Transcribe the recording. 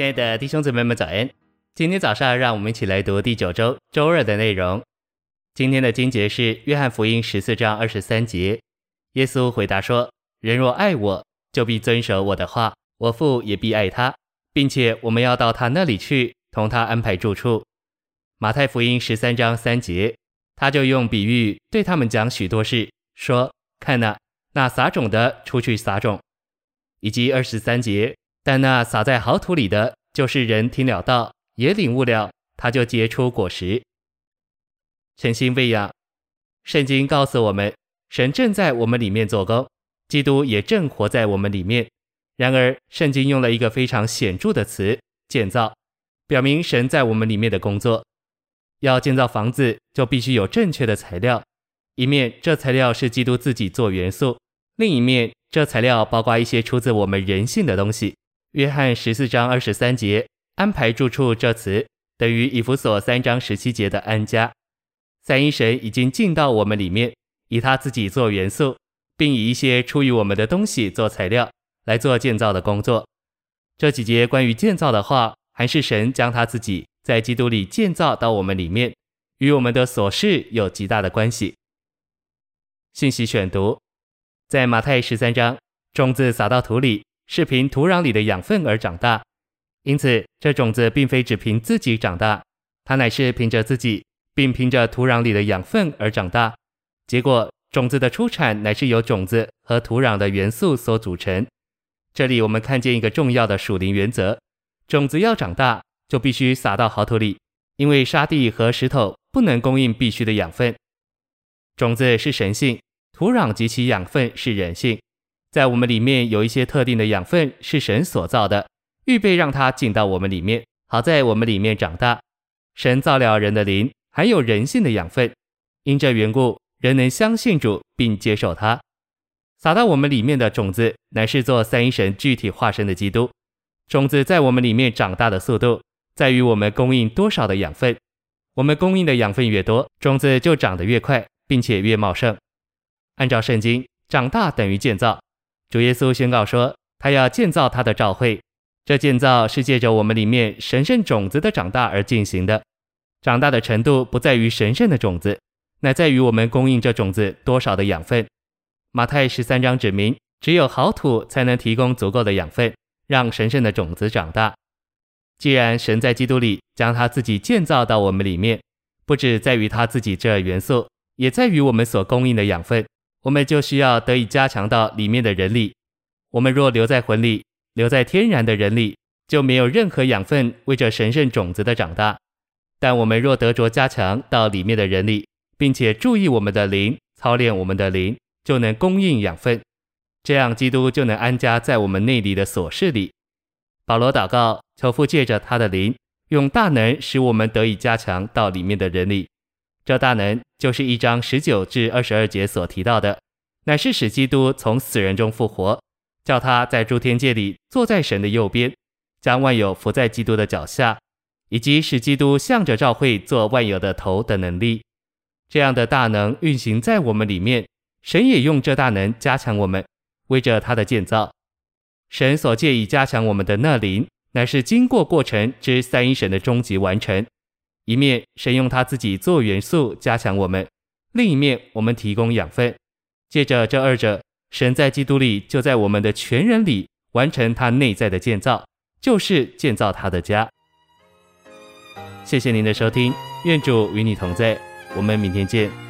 亲爱的弟兄姊妹们，早安！今天早上，让我们一起来读第九周周二的内容。今天的经节是约翰福音十四章二十三节。耶稣回答说：“人若爱我，就必遵守我的话，我父也必爱他，并且我们要到他那里去，同他安排住处。”马太福音十三章三节，他就用比喻对他们讲许多事，说：“看哪，那撒种的出去撒种。”以及二十三节。但那撒在好土里的，就是人听了道，也领悟了，他就结出果实。诚心喂养，圣经告诉我们，神正在我们里面做工，基督也正活在我们里面。然而，圣经用了一个非常显著的词“建造”，表明神在我们里面的工作。要建造房子，就必须有正确的材料。一面，这材料是基督自己做元素；另一面，这材料包括一些出自我们人性的东西。约翰十四章二十三节，安排住处这词等于以弗所三章十七节的安家。三一神已经进到我们里面，以他自己做元素，并以一些出于我们的东西做材料，来做建造的工作。这几节关于建造的话，还是神将他自己在基督里建造到我们里面，与我们的琐事有极大的关系。信息选读，在马太十三章，种子撒到土里。是凭土壤里的养分而长大，因此这种子并非只凭自己长大，它乃是凭着自己，并凭着土壤里的养分而长大。结果，种子的出产乃是由种子和土壤的元素所组成。这里我们看见一个重要的属灵原则：种子要长大，就必须撒到好土里，因为沙地和石头不能供应必须的养分。种子是神性，土壤及其养分是人性。在我们里面有一些特定的养分是神所造的，预备让它进到我们里面，好在我们里面长大。神造了人的灵，还有人性的养分，因这缘故，人能相信主并接受他。撒到我们里面的种子，乃是做三一神具体化身的基督。种子在我们里面长大的速度，在于我们供应多少的养分。我们供应的养分越多，种子就长得越快，并且越茂盛。按照圣经，长大等于建造。主耶稣宣告说，他要建造他的教会。这建造是借着我们里面神圣种子的长大而进行的。长大的程度不在于神圣的种子，乃在于我们供应这种子多少的养分。马太十三章指明，只有好土才能提供足够的养分，让神圣的种子长大。既然神在基督里将他自己建造到我们里面，不只在于他自己这元素，也在于我们所供应的养分。我们就需要得以加强到里面的人里。我们若留在魂里，留在天然的人里，就没有任何养分为这神圣种子的长大。但我们若得着加强到里面的人里，并且注意我们的灵，操练我们的灵，就能供应养分。这样，基督就能安家在我们内里的所事里。保罗祷告，求父借着他的灵，用大能使我们得以加强到里面的人里。这大能就是一章十九至二十二节所提到的，乃是使基督从死人中复活，叫他在诸天界里坐在神的右边，将万有伏在基督的脚下，以及使基督向着教会做万有的头的能力。这样的大能运行在我们里面，神也用这大能加强我们，为着他的建造。神所借以加强我们的那灵，乃是经过过程之三一神的终极完成。一面神用他自己做元素加强我们，另一面我们提供养分。借着这二者，神在基督里就在我们的全人里完成他内在的建造，就是建造他的家。谢谢您的收听，愿主与你同在，我们明天见。